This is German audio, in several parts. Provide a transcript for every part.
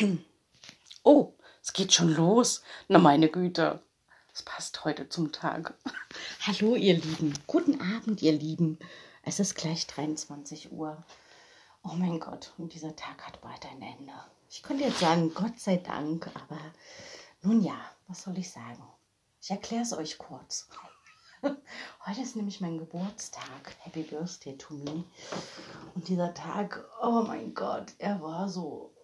Oh, es geht schon los. Na meine Güte. Es passt heute zum Tag. Hallo ihr Lieben. Guten Abend ihr Lieben. Es ist gleich 23 Uhr. Oh mein Gott, und dieser Tag hat bald ein Ende. Ich könnte jetzt sagen, Gott sei Dank, aber nun ja, was soll ich sagen? Ich erkläre es euch kurz. Heute ist nämlich mein Geburtstag. Happy Birthday to me. Und dieser Tag, oh mein Gott, er war so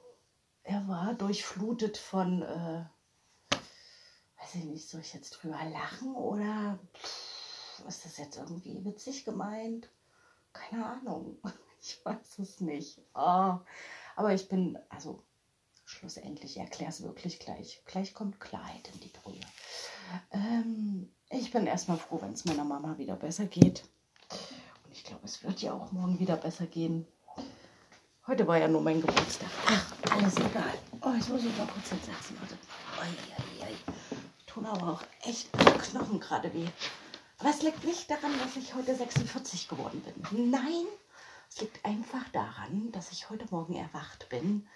er war durchflutet von, äh, weiß ich nicht, soll ich jetzt drüber lachen oder pff, ist das jetzt irgendwie witzig gemeint? Keine Ahnung. Ich weiß es nicht. Oh, aber ich bin, also schlussendlich, erkläre es wirklich gleich. Gleich kommt Klarheit in die Brühe. Ähm, ich bin erstmal froh, wenn es meiner Mama wieder besser geht. Und ich glaube, es wird ja auch morgen wieder besser gehen. Heute war ja nur mein Geburtstag. Ach, alles egal. Oh, jetzt muss ich mal kurz. Warte. Oi, oi, oi. Tun aber auch echt alle Knochen gerade weh. Aber es liegt nicht daran, dass ich heute 46 geworden bin. Nein, es liegt einfach daran, dass ich heute Morgen erwacht bin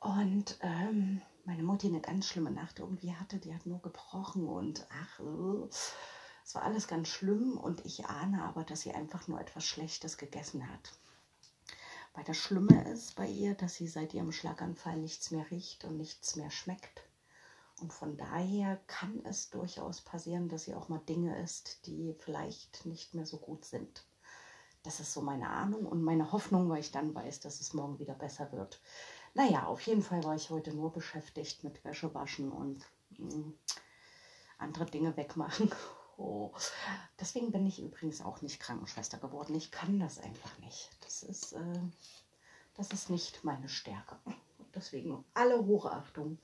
und ähm, meine Mutti eine ganz schlimme Nacht irgendwie hatte. Die hat nur gebrochen und ach, uh, es war alles ganz schlimm und ich ahne aber, dass sie einfach nur etwas Schlechtes gegessen hat. Weil das Schlimme ist bei ihr, dass sie seit ihrem Schlaganfall nichts mehr riecht und nichts mehr schmeckt. Und von daher kann es durchaus passieren, dass sie auch mal Dinge isst, die vielleicht nicht mehr so gut sind. Das ist so meine Ahnung und meine Hoffnung, weil ich dann weiß, dass es morgen wieder besser wird. Naja, auf jeden Fall war ich heute nur beschäftigt mit Wäsche waschen und mh, mm, andere Dinge wegmachen. Oh. Deswegen bin ich übrigens auch nicht Krankenschwester geworden. Ich kann das einfach nicht. Das ist, äh, das ist nicht meine Stärke. Deswegen alle Hochachtung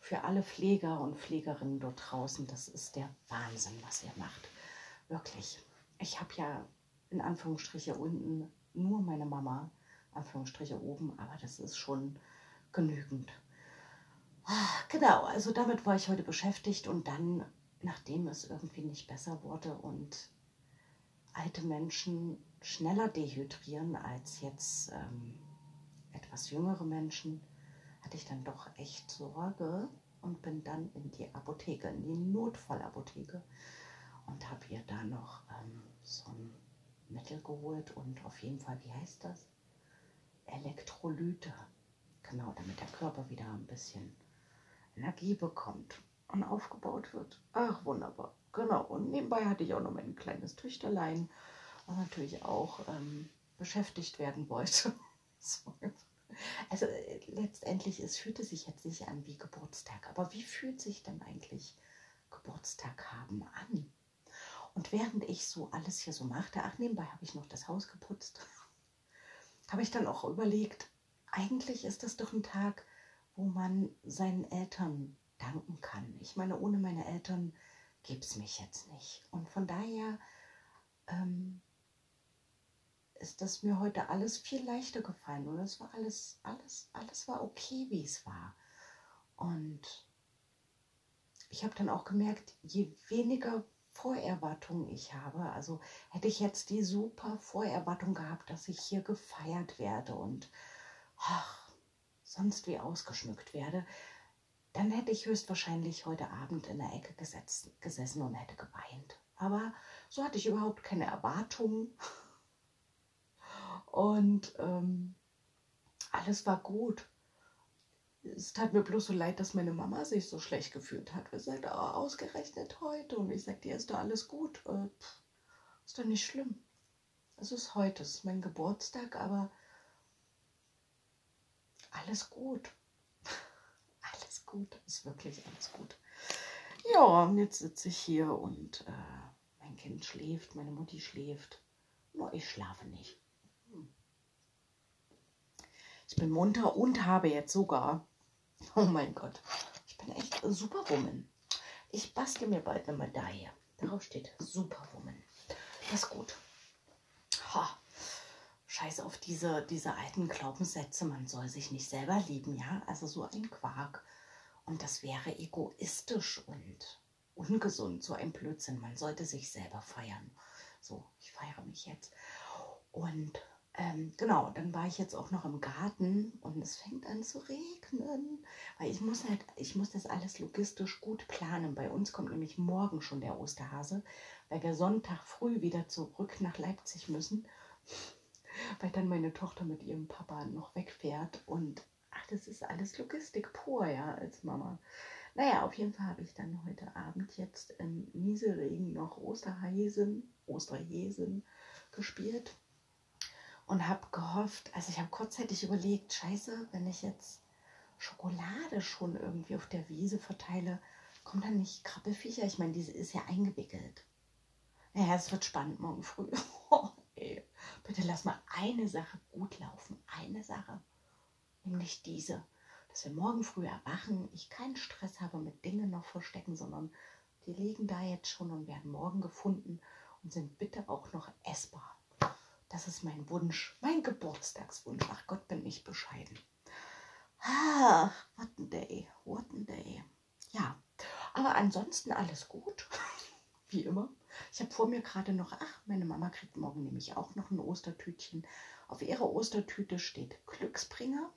für alle Pfleger und Pflegerinnen dort draußen. Das ist der Wahnsinn, was ihr macht. Wirklich. Ich habe ja in Anführungsstriche unten nur meine Mama, Anführungsstriche oben, aber das ist schon genügend. Ah, genau, also damit war ich heute beschäftigt und dann nachdem es irgendwie nicht besser wurde und alte Menschen schneller dehydrieren als jetzt ähm, etwas jüngere Menschen, hatte ich dann doch echt Sorge und bin dann in die Apotheke, in die Notfallapotheke und habe ihr da noch ähm, so ein Mittel geholt und auf jeden Fall, wie heißt das? Elektrolyte. Genau, damit der Körper wieder ein bisschen Energie bekommt und aufgebaut wird. Ach, wunderbar. Genau. Und nebenbei hatte ich auch noch mein kleines Töchterlein, was natürlich auch ähm, beschäftigt werden wollte. so. Also äh, letztendlich, es fühlte sich jetzt nicht an wie Geburtstag. Aber wie fühlt sich denn eigentlich Geburtstag haben an? Und während ich so alles hier so machte, ach, nebenbei habe ich noch das Haus geputzt, habe ich dann auch überlegt, eigentlich ist das doch ein Tag, wo man seinen Eltern danken kann. Ich meine, ohne meine Eltern gäbe es mich jetzt nicht. Und von daher ähm, ist das mir heute alles viel leichter gefallen. Und es war alles, alles, alles war okay, wie es war. Und ich habe dann auch gemerkt, je weniger Vorerwartungen ich habe, also hätte ich jetzt die super Vorerwartung gehabt, dass ich hier gefeiert werde und ach, sonst wie ausgeschmückt werde, dann hätte ich höchstwahrscheinlich heute Abend in der Ecke gesetzt, gesessen und hätte geweint. Aber so hatte ich überhaupt keine Erwartungen. Und ähm, alles war gut. Es tat mir bloß so leid, dass meine Mama sich so schlecht gefühlt hat. Wir sagten, oh, ausgerechnet heute. Und ich sagte, ihr ist doch alles gut. Äh, pff, ist doch nicht schlimm. Es ist heute, es ist mein Geburtstag, aber alles gut gut, ist wirklich alles gut. Ja, und jetzt sitze ich hier und äh, mein Kind schläft, meine Mutti schläft. Nur ich schlafe nicht. Hm. Ich bin munter und habe jetzt sogar, oh mein Gott, ich bin echt Superwoman. Ich bastel mir bald eine Medaille. Darauf steht Superwoman. Das ist gut. Ha. Scheiß auf diese, diese alten Glaubenssätze, man soll sich nicht selber lieben, ja? Also so ein Quark. Und das wäre egoistisch und ungesund, so ein Blödsinn. Man sollte sich selber feiern. So, ich feiere mich jetzt. Und ähm, genau, dann war ich jetzt auch noch im Garten und es fängt an zu regnen, weil ich muss halt, ich muss das alles logistisch gut planen. Bei uns kommt nämlich morgen schon der Osterhase, weil wir Sonntag früh wieder zurück nach Leipzig müssen, weil dann meine Tochter mit ihrem Papa noch wegfährt und das ist alles Logistik pur, ja, als Mama. Naja, auf jeden Fall habe ich dann heute Abend jetzt im Nieselregen noch Osterhasen, Osterhäsen gespielt und habe gehofft, also ich habe kurzzeitig überlegt, scheiße, wenn ich jetzt Schokolade schon irgendwie auf der Wiese verteile, kommt dann nicht Krabbelfiecher? Ich meine, diese ist ja eingewickelt. Naja, es wird spannend morgen früh. Oh. Bitte lass mal eine Sache gut laufen. Eine Sache. Nämlich diese. Dass wir morgen früh erwachen, ich keinen Stress habe mit Dingen noch verstecken, sondern die liegen da jetzt schon und werden morgen gefunden und sind bitte auch noch essbar. Das ist mein Wunsch, mein Geburtstagswunsch. Ach Gott, bin ich bescheiden. Ah, what a day, what a day. Ja, aber ansonsten alles gut, wie immer. Ich habe vor mir gerade noch, ach, meine Mama kriegt morgen nämlich auch noch ein Ostertütchen. Auf ihrer Ostertüte steht Glücksbringer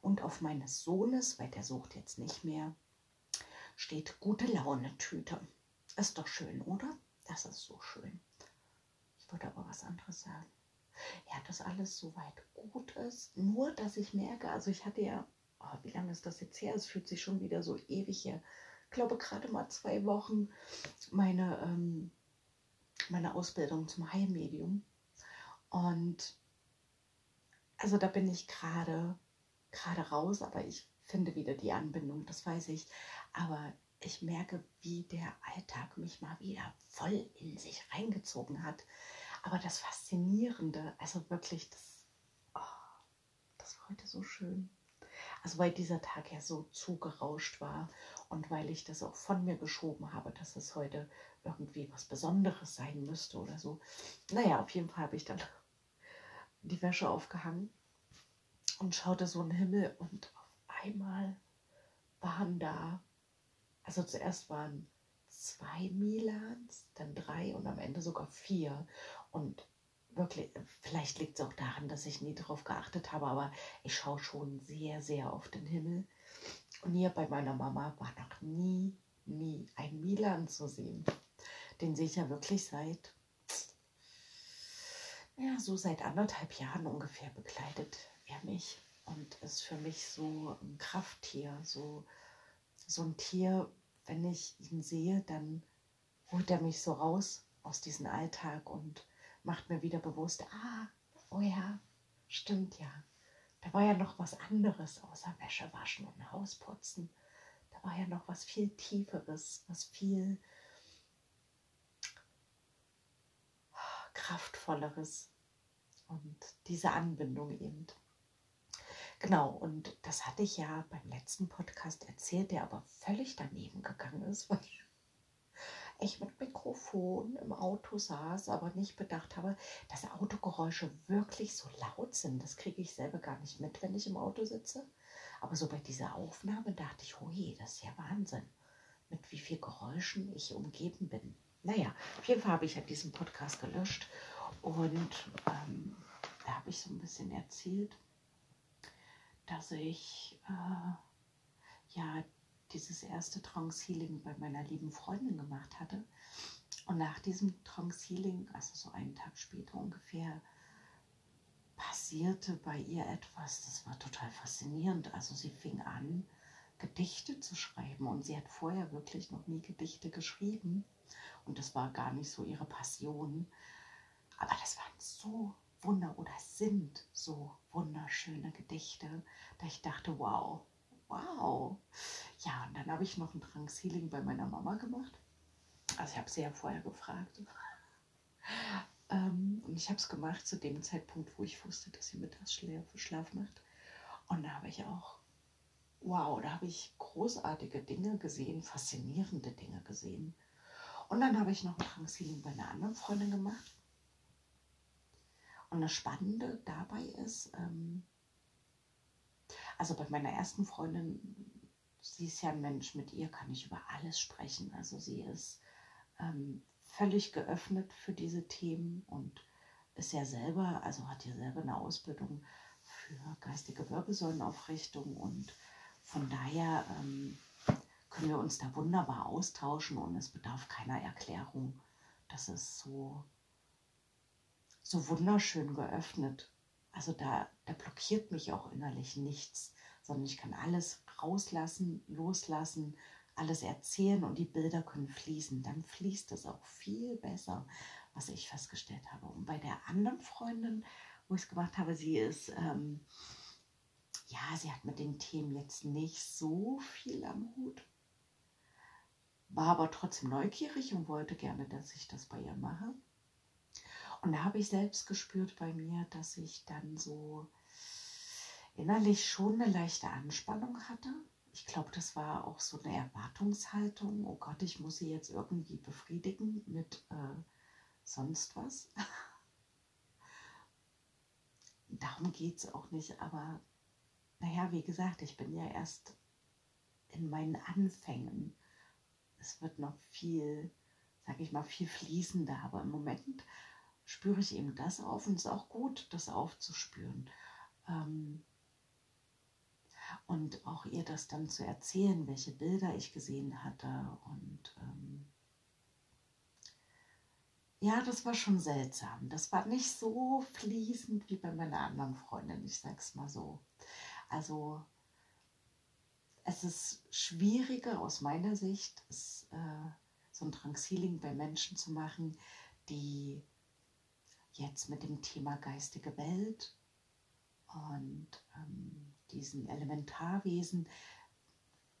und auf meines Sohnes, weil der sucht jetzt nicht mehr, steht gute Laune Tüte. Ist doch schön, oder? Das ist so schön. Ich würde aber was anderes sagen ja, dass alles soweit gut ist. Nur, dass ich merke, also ich hatte ja, oh, wie lange ist das jetzt her? Es fühlt sich schon wieder so ewig her. Ich glaube, gerade mal zwei Wochen meine, ähm, meine Ausbildung zum Heilmedium. Und also da bin ich gerade gerade raus, aber ich finde wieder die Anbindung, das weiß ich. Aber ich merke, wie der Alltag mich mal wieder voll in sich reingezogen hat. Aber das Faszinierende, also wirklich, das, oh, das war heute so schön. Also weil dieser Tag ja so zugerauscht war und weil ich das auch von mir geschoben habe, dass es heute irgendwie was Besonderes sein müsste oder so. Naja, auf jeden Fall habe ich dann die Wäsche aufgehangen und schaute so in den Himmel und auf einmal waren da, also zuerst waren zwei Milans, dann drei und am Ende sogar vier. Und wirklich, vielleicht liegt es auch daran, dass ich nie darauf geachtet habe, aber ich schaue schon sehr, sehr auf den Himmel. Und hier bei meiner Mama war noch nie, nie ein Milan zu sehen. Den sehe ich ja wirklich seit, ja, so seit anderthalb Jahren ungefähr begleitet er mich und ist für mich so ein Krafttier, so, so ein Tier, wenn ich ihn sehe, dann holt er mich so raus aus diesem Alltag und macht mir wieder bewusst, ah, oh ja, stimmt ja. Da war ja noch was anderes außer Wäsche waschen und Hausputzen. Da war ja noch was viel Tieferes, was viel kraftvolleres. Und diese Anbindung eben. Genau, und das hatte ich ja beim letzten Podcast erzählt, der aber völlig daneben gegangen ist, weil ich mit Mikrofon im Auto saß, aber nicht bedacht habe, dass Autogeräusche wirklich so laut sind. Das kriege ich selber gar nicht mit, wenn ich im Auto sitze. Aber so bei dieser Aufnahme dachte ich, oh je, das ist ja Wahnsinn, mit wie viel Geräuschen ich umgeben bin. Naja, auf jeden Fall habe ich ja diesen Podcast gelöscht und ähm, da habe ich so ein bisschen erzählt, dass ich äh, ja dieses erste Trance Healing bei meiner lieben Freundin gemacht hatte. Und nach diesem Trance Healing, also so einen Tag später ungefähr, passierte bei ihr etwas, das war total faszinierend. Also sie fing an, Gedichte zu schreiben und sie hat vorher wirklich noch nie Gedichte geschrieben und das war gar nicht so ihre Passion. Aber das waren so wunder oder sind so wunderschöne Gedichte, da ich dachte, wow, wow. Ja, und dann habe ich noch ein Trance Healing bei meiner Mama gemacht. Also ich habe sie ja vorher gefragt. ähm, und ich habe es gemacht zu dem Zeitpunkt, wo ich wusste, dass sie Mittagsschlaf macht. Und da habe ich auch, wow, da habe ich großartige Dinge gesehen, faszinierende Dinge gesehen. Und dann habe ich noch ein Trance Healing bei einer anderen Freundin gemacht. Und das Spannende dabei ist, ähm, also bei meiner ersten Freundin, sie ist ja ein Mensch, mit ihr kann ich über alles sprechen. Also sie ist ähm, völlig geöffnet für diese Themen und ist ja selber, also hat ja selber eine Ausbildung für geistige Wirbelsäulenaufrichtung und von daher ähm, können wir uns da wunderbar austauschen und es bedarf keiner Erklärung. Das ist so, so wunderschön geöffnet. Also da, da blockiert mich auch innerlich nichts, sondern ich kann alles rauslassen, loslassen, alles erzählen und die Bilder können fließen. Dann fließt es auch viel besser, was ich festgestellt habe. Und bei der anderen Freundin, wo ich es gemacht habe, sie ist, ähm, ja, sie hat mit den Themen jetzt nicht so viel am Hut, war aber trotzdem neugierig und wollte gerne, dass ich das bei ihr mache. Und da habe ich selbst gespürt bei mir, dass ich dann so innerlich schon eine leichte Anspannung hatte. Ich glaube, das war auch so eine Erwartungshaltung. Oh Gott, ich muss sie jetzt irgendwie befriedigen mit äh, sonst was. Darum geht es auch nicht, aber naja, wie gesagt, ich bin ja erst in meinen Anfängen. Es wird noch viel, sag ich mal, viel fließender, aber im Moment spüre ich eben das auf und es ist auch gut, das aufzuspüren. Ähm, und auch ihr das dann zu erzählen, welche Bilder ich gesehen hatte und ähm, ja, das war schon seltsam. Das war nicht so fließend wie bei meiner anderen Freundin, ich sag's mal so. Also es ist schwieriger aus meiner Sicht, es, äh, so ein Trankshealing bei Menschen zu machen, die jetzt mit dem Thema geistige Welt und ähm, diesen Elementarwesen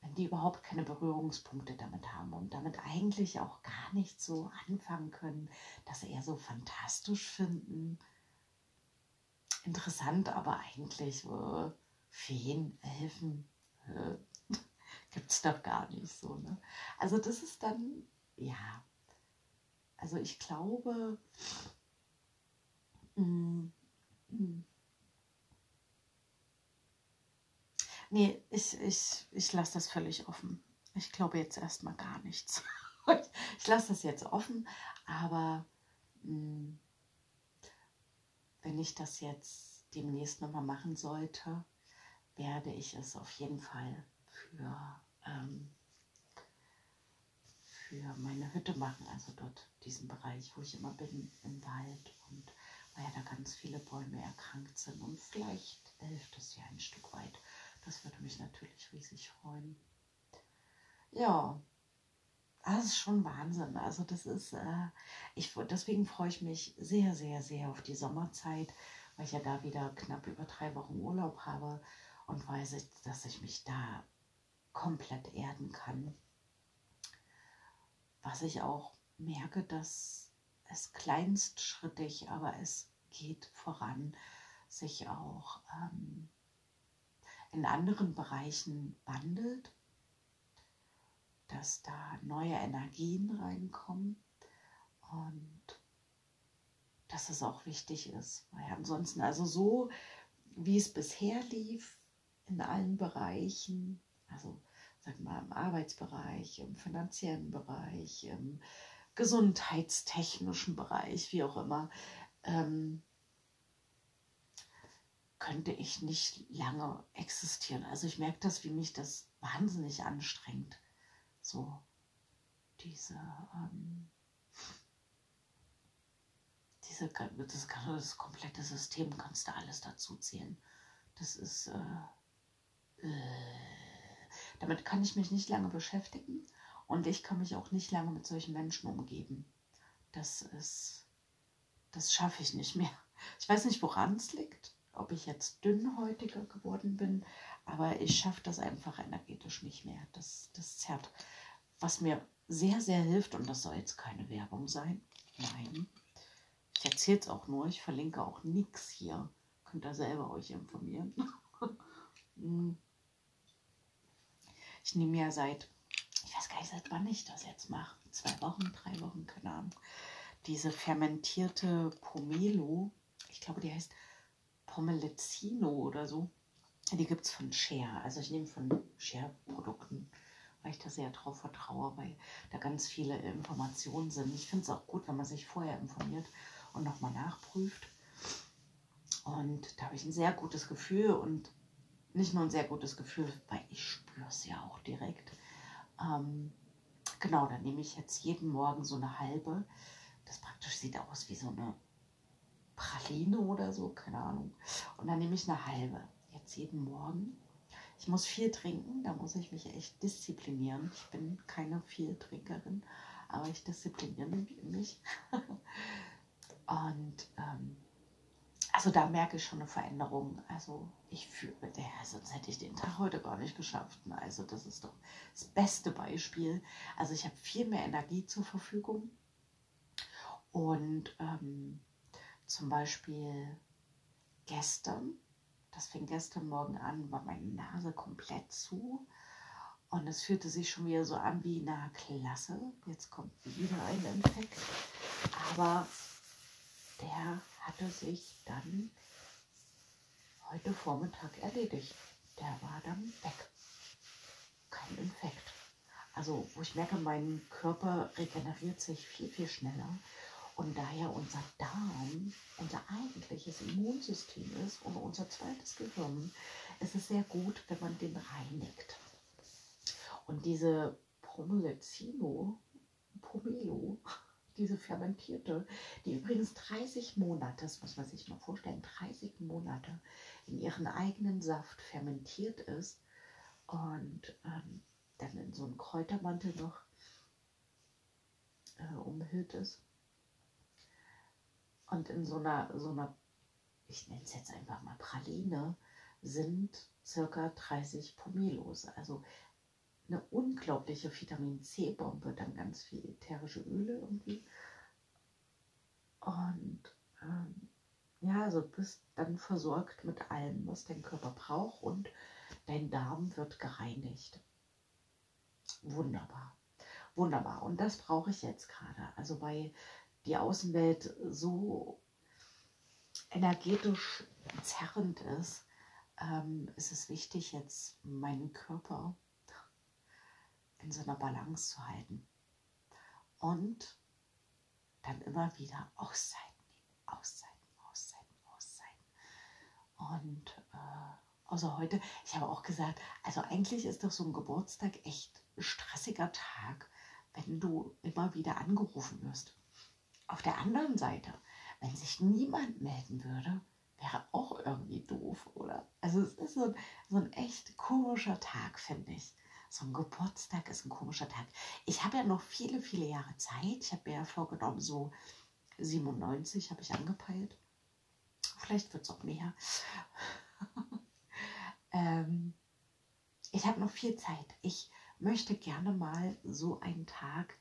wenn die überhaupt keine Berührungspunkte damit haben und damit eigentlich auch gar nicht so anfangen können, das eher so fantastisch finden. Interessant, aber eigentlich äh, Feen, Elfen äh, gibt es doch gar nicht so. Ne? Also das ist dann, ja, also ich glaube, Nee, ich, ich, ich lasse das völlig offen. Ich glaube jetzt erstmal gar nichts. ich lasse das jetzt offen, aber mh, hm, wenn ich das jetzt demnächst nochmal machen sollte, werde ich es auf jeden Fall für, ähm, für meine Hütte machen, also dort diesen Bereich, wo ich immer bin, im Wald und da ganz viele Bäume erkrankt sind und vielleicht hilft es ja ein Stück weit das würde mich natürlich riesig freuen. Ja, das ist schon Wahnsinn. Also das ist, äh, ich, deswegen freue ich mich sehr, sehr, sehr auf die Sommerzeit, weil ich ja da wieder knapp über drei Wochen Urlaub habe und weiß, dass ich mich da komplett erden kann. Was ich auch merke, dass es kleinstschrittig, aber es geht voran, sich auch ähm, in anderen Bereichen wandelt, dass da neue Energien reinkommen und dass es auch wichtig ist, weil ansonsten, also so wie es bisher lief, in allen Bereichen, also wir mal im Arbeitsbereich, im finanziellen Bereich, im gesundheitstechnischen Bereich, wie auch immer, ähm, könnte ich nicht lange existieren. Also ich merke das, wie mich das wahnsinnig anstrengt. So diese, ähm, diese das, das komplette System kannst du alles dazu zählen. Das ist, äh, äh, damit kann ich mich nicht lange beschäftigen und ich kann mich auch nicht lange mit solchen Menschen umgeben. Das ist, das schaffe ich nicht mehr. Ich weiß nicht, woran es liegt ob ich jetzt dünnhäutiger geworden bin, aber ich schaffe das einfach energetisch nicht mehr. Das, das zerrt. Was mir sehr, sehr hilft, und das soll jetzt keine Werbung sein, nein, ich erzähle es auch nur, ich verlinke auch nichts hier. Könnt ihr selber euch informieren. Ich nehme ja seit, ich weiß gar nicht, seit wann ich das jetzt mache, zwei Wochen, drei Wochen, keine Ahnung, diese fermentierte Pomelo, ich glaube, die heißt Pommelizino oder so. Die gibt es von Share. Also ich nehme von Share-Produkten, weil ich da sehr drauf vertraue, weil da ganz viele Informationen sind. Ich finde es auch gut, wenn man sich vorher informiert und nochmal nachprüft. Und da habe ich ein sehr gutes Gefühl und nicht nur ein sehr gutes Gefühl, weil ich spüre es ja auch direkt. Ähm, genau, dann nehme ich jetzt jeden Morgen so eine halbe. Das praktisch sieht aus wie so eine Praline oder so, keine Ahnung. Und dann nehme ich eine halbe. Jetzt jeden Morgen. Ich muss viel trinken, da muss ich mich echt disziplinieren. Ich bin keine Vieltrinkerin, aber ich diszipliniere mich. Und ähm, also da merke ich schon eine Veränderung. Also ich fühle, ja, sonst hätte ich den Tag heute gar nicht geschafft. Also das ist doch das beste Beispiel. Also ich habe viel mehr Energie zur Verfügung. Und ähm, zum Beispiel gestern, das fing gestern Morgen an, war meine Nase komplett zu. Und es fühlte sich schon wieder so an wie, na klasse, jetzt kommt wieder ein Infekt. Aber der hatte sich dann heute Vormittag erledigt. Der war dann weg. Kein Infekt. Also, wo ich merke, mein Körper regeneriert sich viel, viel schneller. Und daher unser Darm unser eigentliches Immunsystem ist und unser zweites Gehirn, ist es sehr gut, wenn man den reinigt. Und diese Promolezino, Pomelo, diese fermentierte, die übrigens 30 Monate, das muss man sich mal vorstellen, 30 Monate in ihren eigenen Saft fermentiert ist und ähm, dann in so einem Kräutermantel noch äh, umhüllt ist. Und in so einer, so einer, ich nenne es jetzt einfach mal Praline, sind circa 30 Pomelos. Also eine unglaubliche Vitamin C-Bombe, dann ganz viel ätherische Öle irgendwie. Und ähm, ja, also bist dann versorgt mit allem, was dein Körper braucht und dein Darm wird gereinigt. Wunderbar. Wunderbar. Und das brauche ich jetzt gerade. Also weil die Außenwelt so energetisch zerrend ist, ähm, ist es wichtig, jetzt meinen Körper in so einer Balance zu halten. Und dann immer wieder Auszeiten nehmen, Auszeiten, Auszeiten, Auszeiten. Und äh, außer heute, ich habe auch gesagt, also eigentlich ist doch so ein Geburtstag echt stressiger Tag, wenn du immer wieder angerufen wirst. Auf der anderen Seite, wenn sich niemand melden würde, wäre auch irgendwie doof, oder? Also es ist so ein, so ein echt komischer Tag, finde ich so ein Geburtstag ist ein komischer Tag. Ich habe ja noch viele, viele Jahre Zeit. Ich habe mir ja vorgenommen, so 97 habe ich angepeilt. Vielleicht wird es auch mehr. ähm, ich habe noch viel Zeit. Ich möchte gerne mal so einen Tag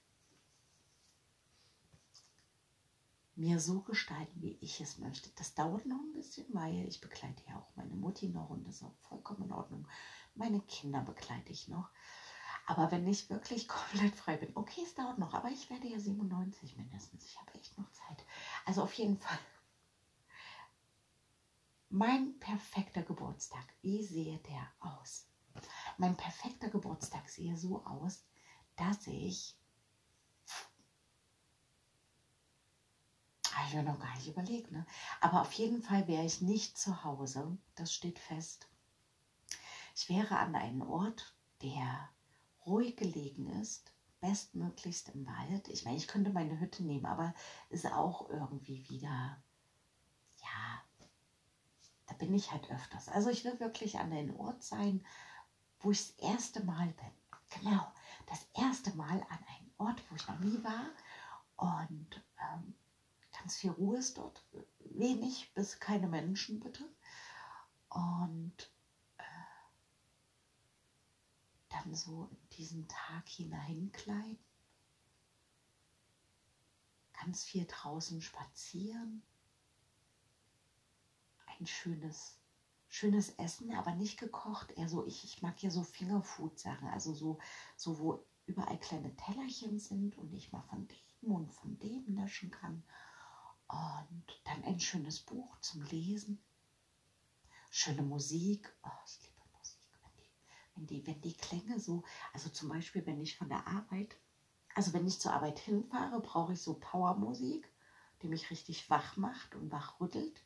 mir so gestalten, wie ich es möchte. Das dauert noch ein bisschen, weil ich begleite ja auch meine Mutti noch und das ist auch vollkommen in Ordnung. Meine Kinder begleite ich noch. Aber wenn ich wirklich komplett frei bin, okay, es dauert noch, aber ich werde ja 97 mindestens. Ich habe echt noch Zeit. Also auf jeden Fall. Mein perfekter Geburtstag, wie sehe der aus? Mein perfekter Geburtstag sehe so aus, dass ich habe ich mir noch gar nicht überlegt, ne? Aber auf jeden Fall wäre ich nicht zu Hause. Das steht fest. Ich wäre an einem Ort, der ruhig gelegen ist, bestmöglichst im Wald. Ich meine, ich könnte meine Hütte nehmen, aber ist auch irgendwie wieder, ja, da bin ich halt öfters. Also ich will wirklich an einem Ort sein, wo ich das erste Mal bin. Genau, das erste Mal an einem Ort, wo ich noch nie war. Und ähm, ganz viel Ruhe ist dort. Wenig bis keine Menschen, bitte. Und dann so in diesen Tag hineinkleiden, ganz viel draußen spazieren, ein schönes, schönes Essen, aber nicht gekocht, eher so, ich, ich mag ja so Fingerfood-Sachen, also so, so, wo überall kleine Tellerchen sind und ich mal von dem und von dem naschen kann. Und dann ein schönes Buch zum Lesen, schöne Musik. Oh, ich liebe wenn die, wenn die Klänge so, also zum Beispiel, wenn ich von der Arbeit, also wenn ich zur Arbeit hinfahre, brauche ich so Powermusik. die mich richtig wach macht und wach rüttelt.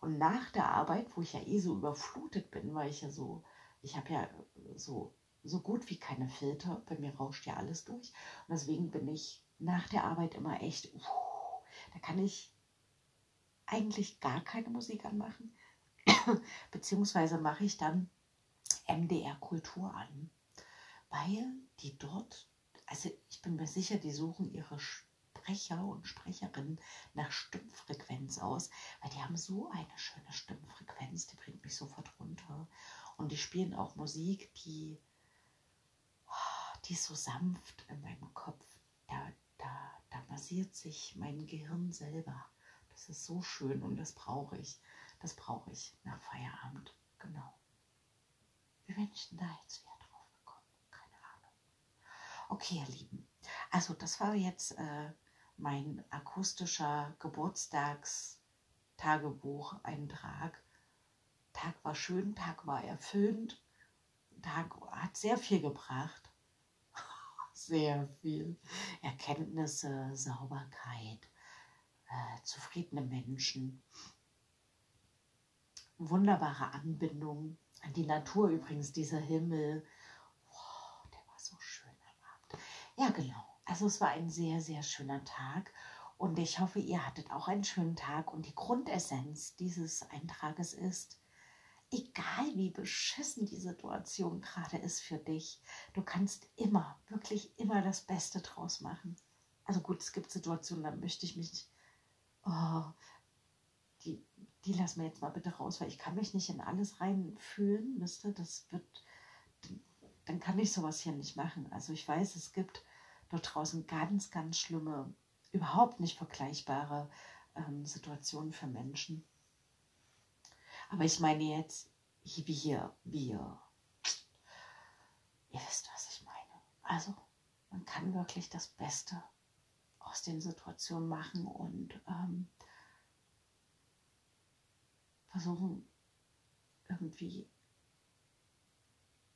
Und nach der Arbeit, wo ich ja eh so überflutet bin, weil ich ja so, ich habe ja so, so gut wie keine Filter, bei mir rauscht ja alles durch. Und deswegen bin ich nach der Arbeit immer echt, uh, da kann ich eigentlich gar keine Musik anmachen, beziehungsweise mache ich dann MDR Kultur an, weil die dort, also ich bin mir sicher, die suchen ihre Sprecher und Sprecherinnen nach Stimmfrequenz aus, weil die haben so eine schöne Stimmfrequenz, die bringt mich sofort runter. Und die spielen auch Musik, die, die ist so sanft in meinem Kopf. Da, da, da massiert sich mein Gehirn selber. Das ist so schön und das brauche ich. Das brauche ich nach Feierabend. Genau. Wie denn da jetzt wieder drauf gekommen? Keine Ahnung. Okay, ihr Lieben. Also das war jetzt äh, mein akustischer Geburtstagstagebucheintrag. Tag war schön, Tag war erfüllend, Tag hat sehr viel gebracht. Sehr viel. Erkenntnisse, Sauberkeit, äh, zufriedene Menschen, wunderbare Anbindung an die Natur übrigens, dieser Himmel. Wow, der war so schön am Abend. Ja, genau. Also es war ein sehr, sehr schöner Tag und ich hoffe, ihr hattet auch einen schönen Tag und die Grundessenz dieses Eintrages ist, egal wie beschissen die Situation gerade ist für dich, du kannst immer, wirklich immer das Beste draus machen. Also gut, es gibt Situationen, da möchte ich mich, oh, die, die lassen wir jetzt mal bitte raus, weil ich kann mich nicht in alles reinfühlen, ihr, das wird, dann kann ich sowas hier nicht machen. Also ich weiß, es gibt dort draußen ganz, ganz schlimme, überhaupt nicht vergleichbare ähm, Situationen für Menschen. Aber ich meine jetzt, wir, wir, ihr wisst, was ich meine. Also, man kann wirklich das Beste aus den Situationen machen und ähm, versuchen, irgendwie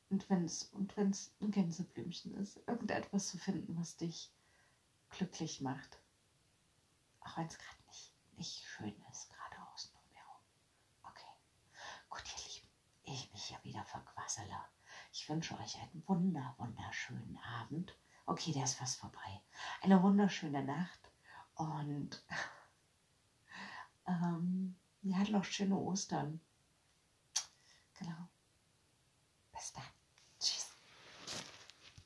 und wenn es und wenn's ein Gänseblümchen ist, irgendetwas zu finden, was dich glücklich macht. Auch wenn es gerade nicht, nicht schön ist, gerade außen herum. Okay. Gut, ihr Lieben, ich mich ja wieder verquassele. Ich wünsche euch einen wunder, wunderschönen Abend. Okay, der ist fast vorbei. Eine wunderschöne Nacht und ähm, ja, noch schöne Ostern. Genau. Bis dann.